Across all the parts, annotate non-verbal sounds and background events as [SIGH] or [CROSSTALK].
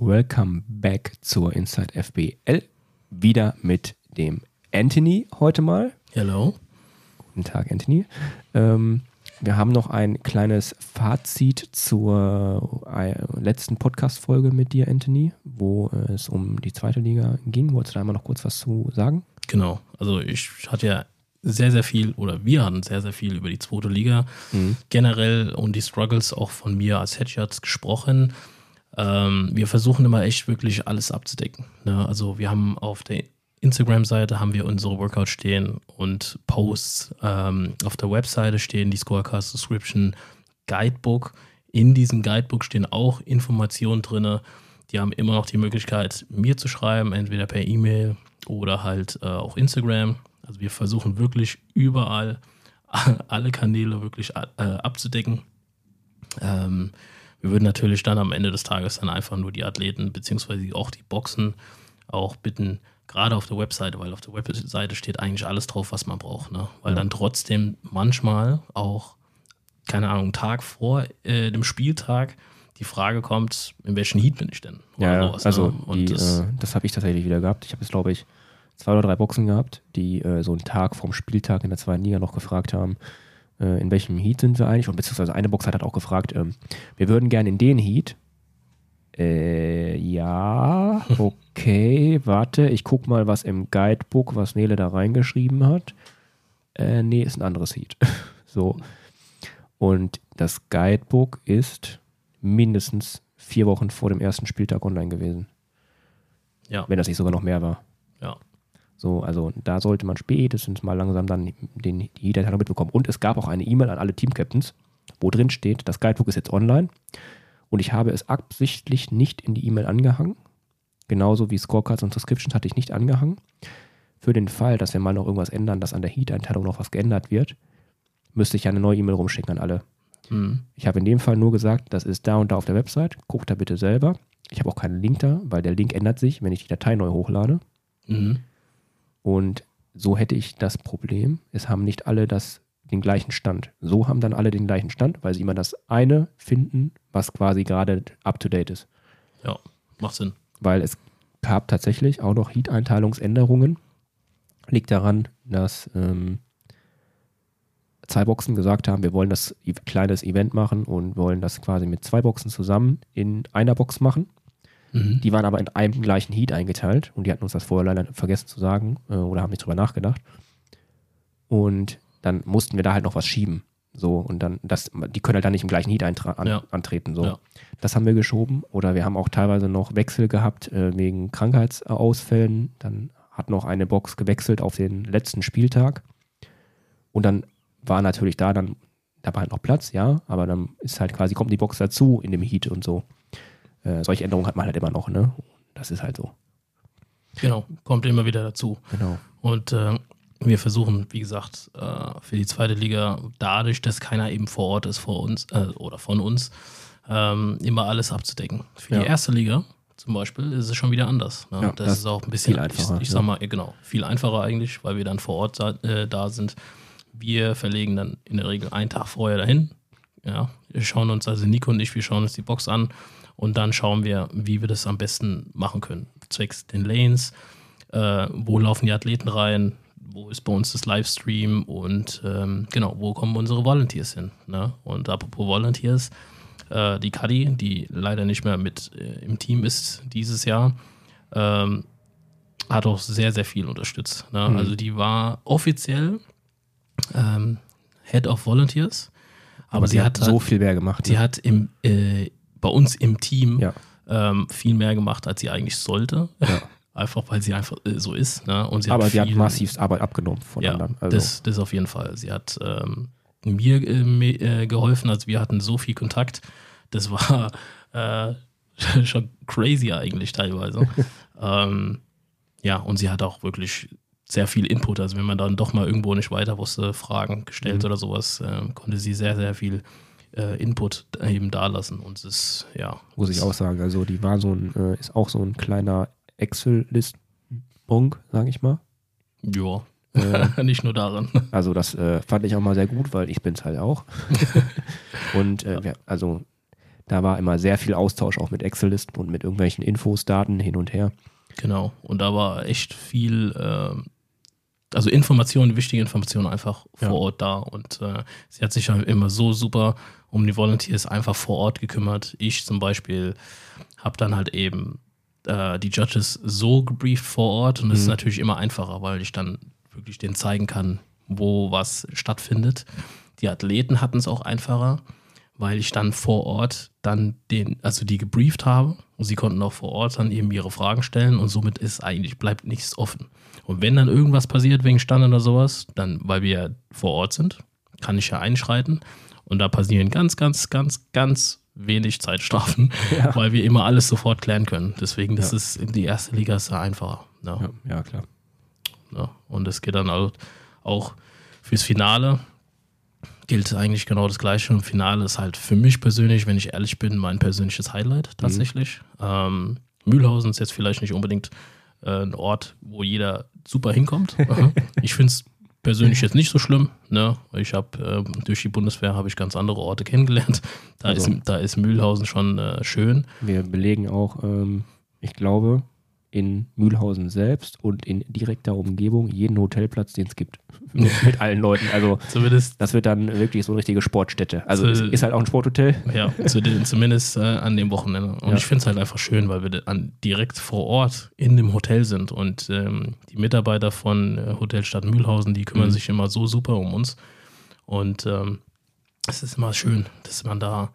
welcome back zur Inside FBL. Wieder mit dem Anthony heute mal. Hello. Guten Tag, Anthony. Ähm, wir haben noch ein kleines Fazit zur äh, letzten Podcast-Folge mit dir, Anthony, wo es um die zweite Liga ging. Wolltest du da einmal noch kurz was zu sagen? Genau. Also ich hatte ja sehr, sehr viel oder wir hatten sehr, sehr viel über die zweite Liga mhm. generell und die Struggles auch von mir als Headshots gesprochen. Ähm, wir versuchen immer echt wirklich alles abzudecken. Ne? Also wir haben auf der Instagram-Seite haben wir unsere Workouts stehen und Posts ähm, auf der Webseite stehen, die Scorecast Description Guidebook. In diesem Guidebook stehen auch Informationen drin. Die haben immer noch die Möglichkeit, mir zu schreiben, entweder per E-Mail oder halt äh, auch Instagram. Also wir versuchen wirklich überall [LAUGHS] alle Kanäle wirklich äh, abzudecken. Ähm, wir würden natürlich dann am Ende des Tages dann einfach nur die Athleten beziehungsweise auch die Boxen auch bitten, gerade auf der Webseite, weil auf der Webseite steht eigentlich alles drauf, was man braucht. Ne? Weil ja. dann trotzdem manchmal auch, keine Ahnung, einen Tag vor äh, dem Spieltag die Frage kommt, in welchen Heat bin ich denn? ja, sowas, also ne? die, das, äh, das habe ich tatsächlich wieder gehabt. Ich habe es, glaube ich, zwei oder drei Boxen gehabt, die äh, so einen Tag vorm Spieltag in der zweiten Liga noch gefragt haben, äh, in welchem Heat sind wir eigentlich? Und beziehungsweise eine Box hat halt auch gefragt, ähm, wir würden gerne in den Heat. Äh, ja, okay, [LAUGHS] warte, ich guck mal, was im Guidebook, was Nele da reingeschrieben hat. Äh, nee, ist ein anderes Heat. [LAUGHS] so. Und das Guidebook ist mindestens vier Wochen vor dem ersten Spieltag online gewesen. Ja. Wenn das nicht sogar noch mehr war. Ja. So, also da sollte man spätestens mal langsam dann den, die Heat-Einteilung mitbekommen. Und es gab auch eine E-Mail an alle Team-Captains, wo drin steht, das Guidebook ist jetzt online und ich habe es absichtlich nicht in die E-Mail angehangen. Genauso wie Scorecards und Subscriptions hatte ich nicht angehangen. Für den Fall, dass wir mal noch irgendwas ändern, dass an der Heat-Einteilung noch was geändert wird, müsste ich eine neue E-Mail rumschicken an alle. Mhm. Ich habe in dem Fall nur gesagt, das ist da und da auf der Website. Guckt da bitte selber. Ich habe auch keinen Link da, weil der Link ändert sich, wenn ich die Datei neu hochlade. Mhm. Und so hätte ich das Problem, es haben nicht alle das, den gleichen Stand. So haben dann alle den gleichen Stand, weil sie immer das eine finden, was quasi gerade up to date ist. Ja, macht Sinn. Weil es gab tatsächlich auch noch Heat-Einteilungsänderungen. Liegt daran, dass ähm, zwei Boxen gesagt haben, wir wollen das kleines Event machen und wollen das quasi mit zwei Boxen zusammen in einer Box machen. Mhm. Die waren aber in einem gleichen Heat eingeteilt und die hatten uns das vorher leider vergessen zu sagen äh, oder haben nicht drüber nachgedacht. Und dann mussten wir da halt noch was schieben. So, und dann, das, die können halt dann nicht im gleichen Heat an, ja. antreten. So. Ja. Das haben wir geschoben. Oder wir haben auch teilweise noch Wechsel gehabt äh, wegen Krankheitsausfällen. Dann hat noch eine Box gewechselt auf den letzten Spieltag. Und dann war natürlich da dann, da war halt noch Platz, ja, aber dann ist halt quasi, kommt die Box dazu in dem Heat und so. Äh, solche Änderungen hat man halt immer noch, ne? Das ist halt so. Genau, kommt immer wieder dazu. Genau. Und äh, wir versuchen, wie gesagt, äh, für die zweite Liga, dadurch, dass keiner eben vor Ort ist vor uns äh, oder von uns, ähm, immer alles abzudecken. Für ja. die erste Liga zum Beispiel ist es schon wieder anders. Ne? Ja, das, das, ist auch ein bisschen viel einfacher. Ich, ich sag mal, genau, viel einfacher eigentlich, weil wir dann vor Ort äh, da sind. Wir verlegen dann in der Regel einen Tag vorher dahin. Ja, wir schauen uns, also Nico und ich, wir schauen uns die Box an und dann schauen wir, wie wir das am besten machen können. Zwecks den Lanes, äh, wo laufen die Athleten rein, wo ist bei uns das Livestream und ähm, genau, wo kommen unsere Volunteers hin. Ne? Und apropos Volunteers, äh, die Kadi, die leider nicht mehr mit äh, im Team ist dieses Jahr, ähm, hat auch sehr, sehr viel unterstützt. Ne? Mhm. Also die war offiziell ähm, Head of Volunteers. Aber, aber sie, hat so halt, viel mehr gemacht. Sie ne? hat im, äh, bei uns im Team ja. ähm, viel mehr gemacht, als sie eigentlich sollte. Ja. [LAUGHS] einfach weil sie einfach äh, so ist. Ne? Und sie Aber hat sie hat massiv Arbeit abgenommen von ja, anderen. Also. Das, das auf jeden Fall. Sie hat ähm, mir äh, geholfen, also wir hatten so viel Kontakt. Das [LAUGHS] war äh, schon crazy eigentlich teilweise. [LAUGHS] ähm, ja, und sie hat auch wirklich sehr viel Input. Also wenn man dann doch mal irgendwo nicht weiter wusste, Fragen gestellt mhm. oder sowas, äh, konnte sie sehr, sehr viel äh, Input eben da lassen. Und es ist, ja. Muss ich auch sagen. Also die war so ein, äh, ist auch so ein kleiner Excel-List-Bonk, sage ich mal. Ja. Äh, [LAUGHS] nicht nur daran. Also das äh, fand ich auch mal sehr gut, weil ich bin es halt auch. [LAUGHS] Und äh, ja. also Da war immer sehr viel Austausch auch mit Excel-Listen und mit irgendwelchen Infos, Daten hin und her. Genau. Und da war echt viel, äh, also Informationen, wichtige Informationen einfach vor Ja. Ort da. Und äh, sie hat sich halt immer so super um die Volunteers einfach vor Ort gekümmert. Ich zum Beispiel habe dann halt eben äh, die Judges so gebrieft vor Ort und das ist Mhm. natürlich immer einfacher, weil ich dann wirklich denen zeigen kann, wo was stattfindet. Die Athleten hatten es auch einfacher, weil ich dann vor Ort dann den, also die gebrieft habe und sie konnten auch vor Ort dann eben ihre Fragen stellen und somit ist eigentlich, bleibt nichts offen. Und wenn dann irgendwas passiert wegen Stand oder sowas, dann, weil wir ja vor Ort sind, kann ich ja einschreiten und da passieren ganz, ganz, ganz, ganz wenig Zeitstrafen, [LAUGHS] Ja. weil wir immer alles sofort klären können. Deswegen, das Ja. ist in die erste Liga ist da einfacher. Ja. Ja, klar. Ja, und es geht dann auch, auch fürs Finale. Gilt eigentlich genau das Gleiche. Und Finale ist halt für mich persönlich, wenn ich ehrlich bin, mein persönliches Highlight tatsächlich. Ähm, Mühlhausen ist jetzt vielleicht nicht unbedingt äh, ein Ort, wo jeder super hinkommt. [LAUGHS] ich finde es persönlich jetzt nicht so schlimm. Ne? Ich habe ähm, durch die Bundeswehr habe ich ganz andere Orte kennengelernt. Da, Also- ist, da ist Mühlhausen schon äh, schön. Wir belegen auch, ähm, ich glaube, in Mühlhausen selbst und in direkter Umgebung jeden Hotelplatz, den es gibt. [LAUGHS] mit, allen Leuten. Also Zumindest das wird dann wirklich so eine richtige Sportstätte. Also So- es ist halt auch ein Sporthotel. Ja, zu den, zumindest äh, an dem Wochenende. Und Ja. ich finde es halt einfach schön, weil wir an, direkt vor Ort in dem Hotel sind. Und ähm, die Mitarbeiter von äh, Hotelstadt Mühlhausen, die kümmern Mhm. sich immer so super um uns. Und ähm, es ist immer schön, dass man da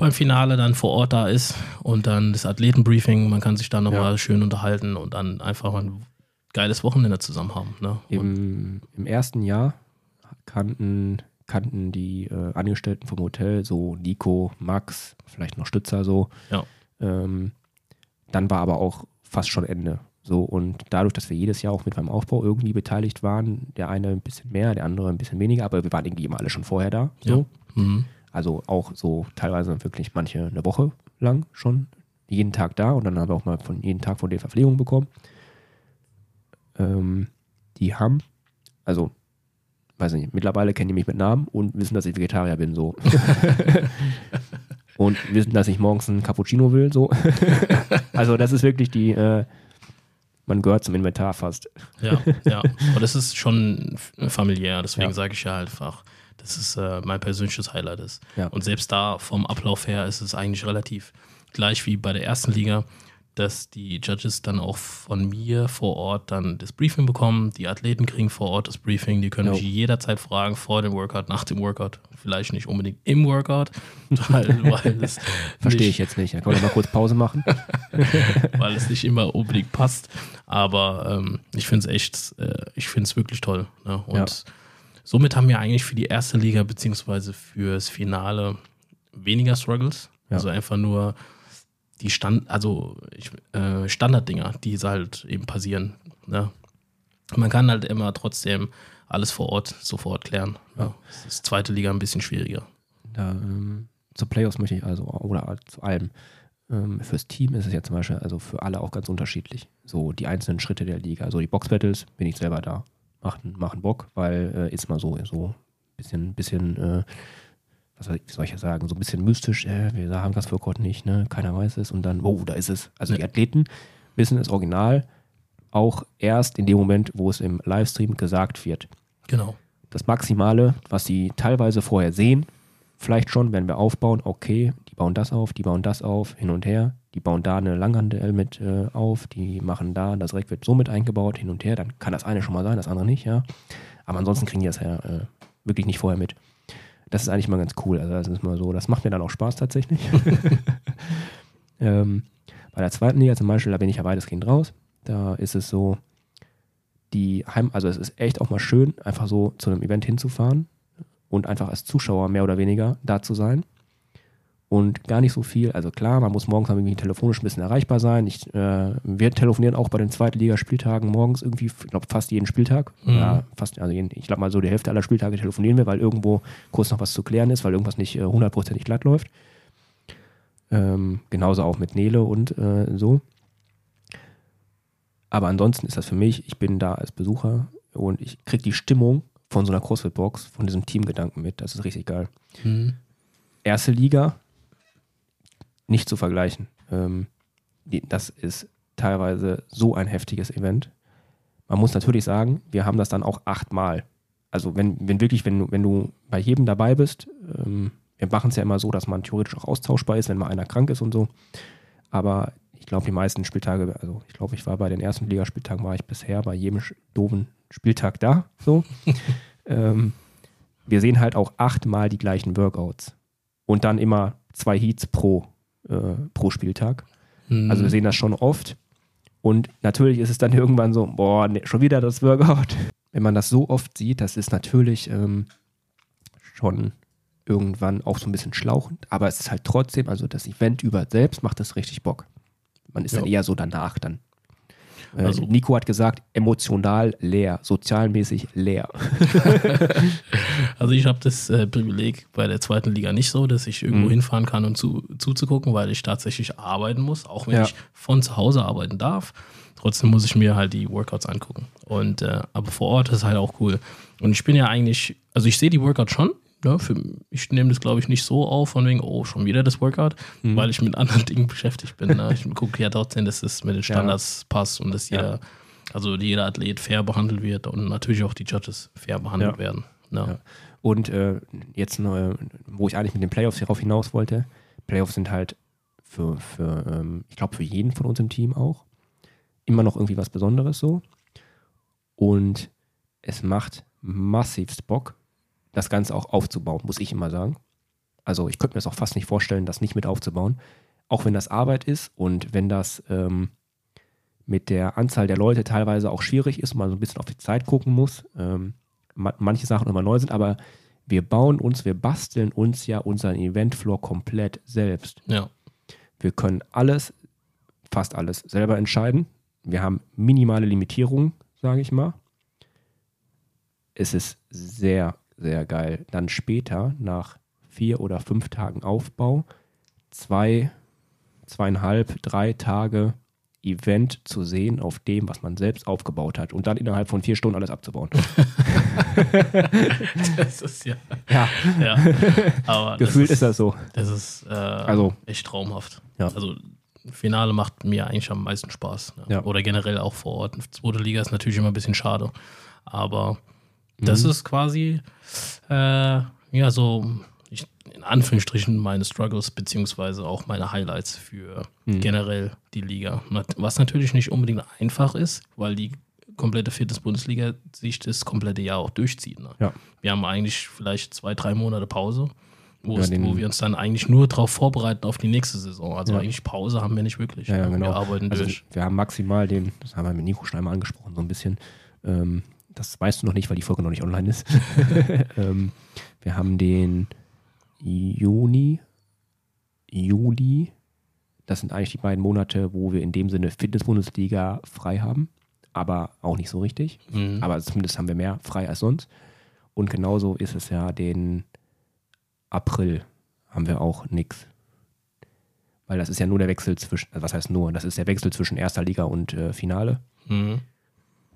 beim Finale dann vor Ort da ist und dann das Athletenbriefing, man kann sich da nochmal Ja. schön unterhalten und dann einfach ein geiles Wochenende zusammen haben. Ne? Im, Im ersten Jahr kannten, kannten die äh, Angestellten vom Hotel so Nico, Max, vielleicht noch Stützer so. Ja. Ähm, dann war aber auch fast schon Ende. So, und dadurch, dass wir jedes Jahr auch mit beim Aufbau irgendwie beteiligt waren, der eine ein bisschen mehr, der andere ein bisschen weniger, aber wir waren irgendwie immer alle schon vorher da. So. mhm. Also auch so teilweise wirklich manche eine Woche lang schon jeden Tag da und dann haben wir auch mal von jeden Tag von der Verpflegung bekommen. Ähm, die haben, also, weiß nicht, mittlerweile kennen die mich mit Namen und wissen, dass ich Vegetarier bin, so. [LAUGHS] und wissen, dass ich morgens einen Cappuccino will, so. [LAUGHS] also das ist wirklich die, äh, man gehört zum Inventar fast. Ja, ja. Und das ist schon familiär, deswegen Ja. sage ich ja einfach, dass es äh, mein persönliches Highlight ist. Ja. Und selbst da vom Ablauf her ist es eigentlich relativ gleich wie bei der ersten Liga, dass die Judges dann auch von mir vor Ort dann das Briefing bekommen. Die Athleten kriegen vor Ort das Briefing, die können Jo. mich jederzeit fragen, vor dem Workout, nach dem Workout. Vielleicht nicht unbedingt im Workout, [LAUGHS] weil, weil es [LAUGHS] Verstehe ich jetzt nicht. Da kann man mal kurz Pause machen. [LAUGHS] weil es nicht immer unbedingt passt. Aber ähm, ich finde es echt, äh, ich finde es wirklich toll. Ne? Und Ja. Somit haben wir eigentlich für die erste Liga beziehungsweise fürs Finale weniger Struggles. Ja. Also einfach nur die Stand, also ich, äh, Standarddinger, die halt eben passieren. Ne? Man kann halt immer trotzdem alles vor Ort sofort klären. Ja. Das ist zweite Liga ein bisschen schwieriger. Da, ähm, zu Playoffs möchte ich also, oder zu allem. Ähm, fürs Team ist es ja zum Beispiel, also für alle auch ganz unterschiedlich. So die einzelnen Schritte der Liga. Also die Box-Battles bin ich selber da. Machen, machen Bock, weil äh, ist mal so, so bisschen, bisschen, äh, was soll ich, wie soll ich ja sagen, so ein bisschen mystisch, äh, wir haben das für Gott nicht, ne? Keiner weiß es und dann, wow, da ist es. Also die Ja. Athleten wissen es original auch erst in dem Moment, wo es im Livestream gesagt wird Genau. das Maximale, was sie teilweise vorher sehen, vielleicht schon, wenn wir aufbauen, okay, die bauen das auf, die bauen das auf, hin und her, die bauen da eine Langhandel mit äh, auf, die machen da, das Reck wird so mit eingebaut, hin und her, dann kann das eine schon mal sein, das andere nicht, ja. Aber ansonsten kriegen die das ja äh, wirklich nicht vorher mit. Das ist eigentlich mal ganz cool. Also das ist mal so, das macht mir dann auch Spaß tatsächlich. [LAUGHS] ähm, bei der zweiten Liga zum Beispiel, da bin ich ja weitestgehend raus. Da ist es so, die Heim, also es ist echt auch mal schön, einfach so zu einem Event hinzufahren und einfach als Zuschauer mehr oder weniger da zu sein. Und gar nicht so viel, also klar, man muss morgens irgendwie telefonisch ein bisschen erreichbar sein. Ich, äh, wir telefonieren auch bei den Zweitligaspieltagen morgens irgendwie, ich glaube fast jeden Spieltag. Mhm. Ja, fast, also jeden, ich glaube mal so die Hälfte aller Spieltage telefonieren wir, weil irgendwo kurz noch was zu klären ist, weil irgendwas nicht äh, hundertprozentig glatt läuft. Ähm, genauso auch mit Nele und äh, so. Aber ansonsten ist das für mich, ich bin da als Besucher und ich kriege die Stimmung von so einer CrossFit-Box, von diesem Teamgedanken mit. Das ist richtig geil. Mhm. Erste Liga, nicht zu vergleichen. Ähm, die, das ist teilweise so ein heftiges Event. Man muss natürlich sagen, wir haben das dann auch achtmal. Also wenn, wenn wirklich, wenn, du- wenn du bei jedem dabei bist, ähm, wir machen es ja immer so, dass man theoretisch auch austauschbar ist, wenn mal einer krank ist und so. Aber ich glaube, die meisten Spieltage, also ich glaube, ich war bei den ersten Ligaspieltagen, war ich bisher bei jedem doofen Spieltag da. So. [LAUGHS] ähm, wir sehen halt auch achtmal die gleichen Workouts. Und dann immer zwei Heats pro, äh, pro Spieltag. Mhm. Also wir sehen das schon oft. Und natürlich ist es dann [LAUGHS] irgendwann so, boah, nee, schon wieder das Workout. Wenn man das so oft sieht, das ist natürlich ähm, schon irgendwann auch so ein bisschen schlauchend. Aber es ist halt trotzdem, also das Event über selbst macht das richtig Bock. Man ist dann Ja. eher so danach dann. Also- Nico hat gesagt, emotional leer, sozialmäßig leer. [LAUGHS] Also ich habe das äh, Privileg bei der zweiten Liga nicht so, dass ich irgendwo Mhm. hinfahren kann und zu, zuzugucken, weil ich tatsächlich arbeiten muss, auch wenn Ja. ich von zu Hause arbeiten darf. Trotzdem muss ich mir halt die Workouts angucken. Und äh, aber vor Ort ist halt auch cool. Und ich bin ja eigentlich, also ich sehe die Workouts schon. Ne, für, ich nehme das, glaube ich, nicht so auf, von wegen, oh, schon wieder das Workout, Mhm. weil ich mit anderen [LAUGHS] Dingen beschäftigt bin. Ne? Ich gucke ja trotzdem, dass es mit den Standards passt und dass Ja. jeder, also jeder Athlet fair behandelt wird und natürlich auch die Judges fair behandelt Ja. werden. Ne? Ja. Und äh, jetzt, äh, wo ich eigentlich mit den Playoffs hierauf hinaus wollte, Playoffs sind halt für, für ähm, ich glaube, für jeden von uns im Team auch immer noch irgendwie was Besonderes so. Und es macht massivst Bock, das Ganze auch aufzubauen, muss ich immer sagen. Also ich könnte mir das auch fast nicht vorstellen, das nicht mit aufzubauen. Auch wenn das Arbeit ist und wenn das ähm, mit der Anzahl der Leute teilweise auch schwierig ist man so ein bisschen auf die Zeit gucken muss. Ähm, ma- manche Sachen immer neu sind, aber wir bauen uns, wir basteln uns ja unseren Eventfloor komplett selbst. Ja. Wir können alles, fast alles selber entscheiden. Wir haben minimale Limitierungen, sage ich mal. Es ist sehr, sehr geil. Dann später, nach vier oder fünf Tagen Aufbau, zwei, zweieinhalb, drei Tage Event zu sehen auf dem, was man selbst aufgebaut hat und dann innerhalb von vier Stunden alles abzubauen. [LAUGHS] Das ist ja. Ja, ja. Aber gefühlt das ist das so. Das ist äh, Also- echt traumhaft. Ja. Also Finale macht mir eigentlich am meisten Spaß. Ne? Ja. Oder generell auch vor Ort. Zweite Liga ist natürlich immer ein bisschen schade. Aber das Mhm. ist quasi äh, ja so ich, in Anführungsstrichen meine Struggles beziehungsweise auch meine Highlights für Mhm. generell die Liga. Was natürlich nicht unbedingt einfach ist, weil die komplette Fitness-Bundesliga sich das komplette Jahr auch durchzieht. Ne? Ja. Wir haben eigentlich vielleicht zwei, drei Monate Pause, wo, Ja, den- wo wir uns dann eigentlich nur darauf vorbereiten auf die nächste Saison. Also Ja. eigentlich Pause haben wir nicht wirklich. Ja, ja, Ne? genau. Wir arbeiten Also durch. wir haben maximal den, das haben wir mit Nico schon einmal angesprochen, so ein bisschen. Ähm, das weißt du noch nicht, weil die Folge noch nicht online ist. [LAUGHS] ähm, wir haben den Juni, Juli. Das sind eigentlich die beiden Monate, wo wir in dem Sinne Fitness-Bundesliga frei haben, aber auch nicht so richtig. Mhm. Aber zumindest haben wir mehr frei als sonst. Und genauso ist es ja den April haben wir auch nichts. Weil das ist ja nur der Wechsel zwischen, also was heißt nur, das ist der Wechsel zwischen erster Liga und äh, Finale. Mhm.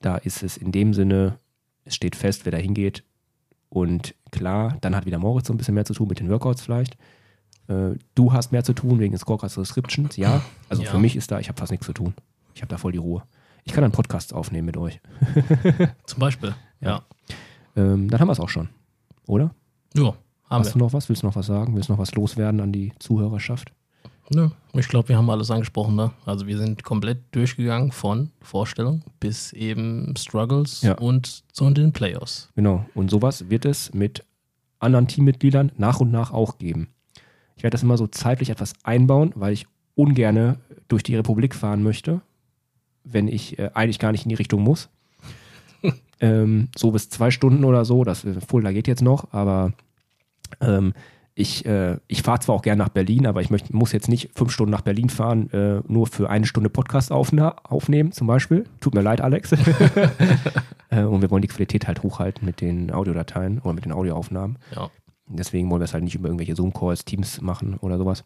Da ist es in dem Sinne, es steht fest, wer da hingeht. Und klar, dann hat wieder Moritz so ein bisschen mehr zu tun mit den Workouts vielleicht. Äh, du hast mehr zu tun wegen des Scorecards Descriptions, ja. Also Ja. für mich ist da, ich habe fast nichts zu tun. Ich habe da voll die Ruhe. Ich kann dann Podcasts aufnehmen mit euch. [LAUGHS] Zum Beispiel. Ja. Ähm, dann haben wir es auch schon, oder? Ja, haben Hast du noch was? Willst du noch was sagen? Willst du noch was loswerden an die Zuhörerschaft? Ja, ich glaube, wir haben alles angesprochen. Ne? Also wir sind komplett durchgegangen von Vorstellung bis eben Struggles Ja. und zu den Playoffs. Genau. Und sowas wird es mit anderen Teammitgliedern nach und nach auch geben. Ich werde das immer so zeitlich etwas einbauen, weil ich ungerne durch die Republik fahren möchte, wenn ich äh, eigentlich gar nicht in die Richtung muss. [LAUGHS] ähm, so bis zwei Stunden oder so, das äh, Fulda geht jetzt noch, aber ähm, ich, äh, ich fahre zwar auch gerne nach Berlin, aber ich möcht, muss jetzt nicht fünf Stunden nach Berlin fahren, äh, nur für eine Stunde Podcast aufna aufnehmen, zum Beispiel. Tut mir leid, Alex. [LAUGHS] äh, und wir wollen die Qualität halt hochhalten mit den Audiodateien oder mit den Audioaufnahmen. Ja. Deswegen wollen wir es halt nicht über irgendwelche Zoom-Calls, Teams machen oder sowas.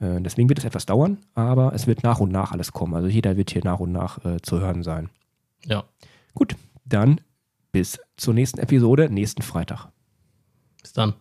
Äh, deswegen wird es etwas dauern, aber es wird nach und nach alles kommen. Also jeder wird hier nach und nach äh, zu hören sein. ja. Gut, dann bis zur nächsten Episode, nächsten Freitag. Bis dann.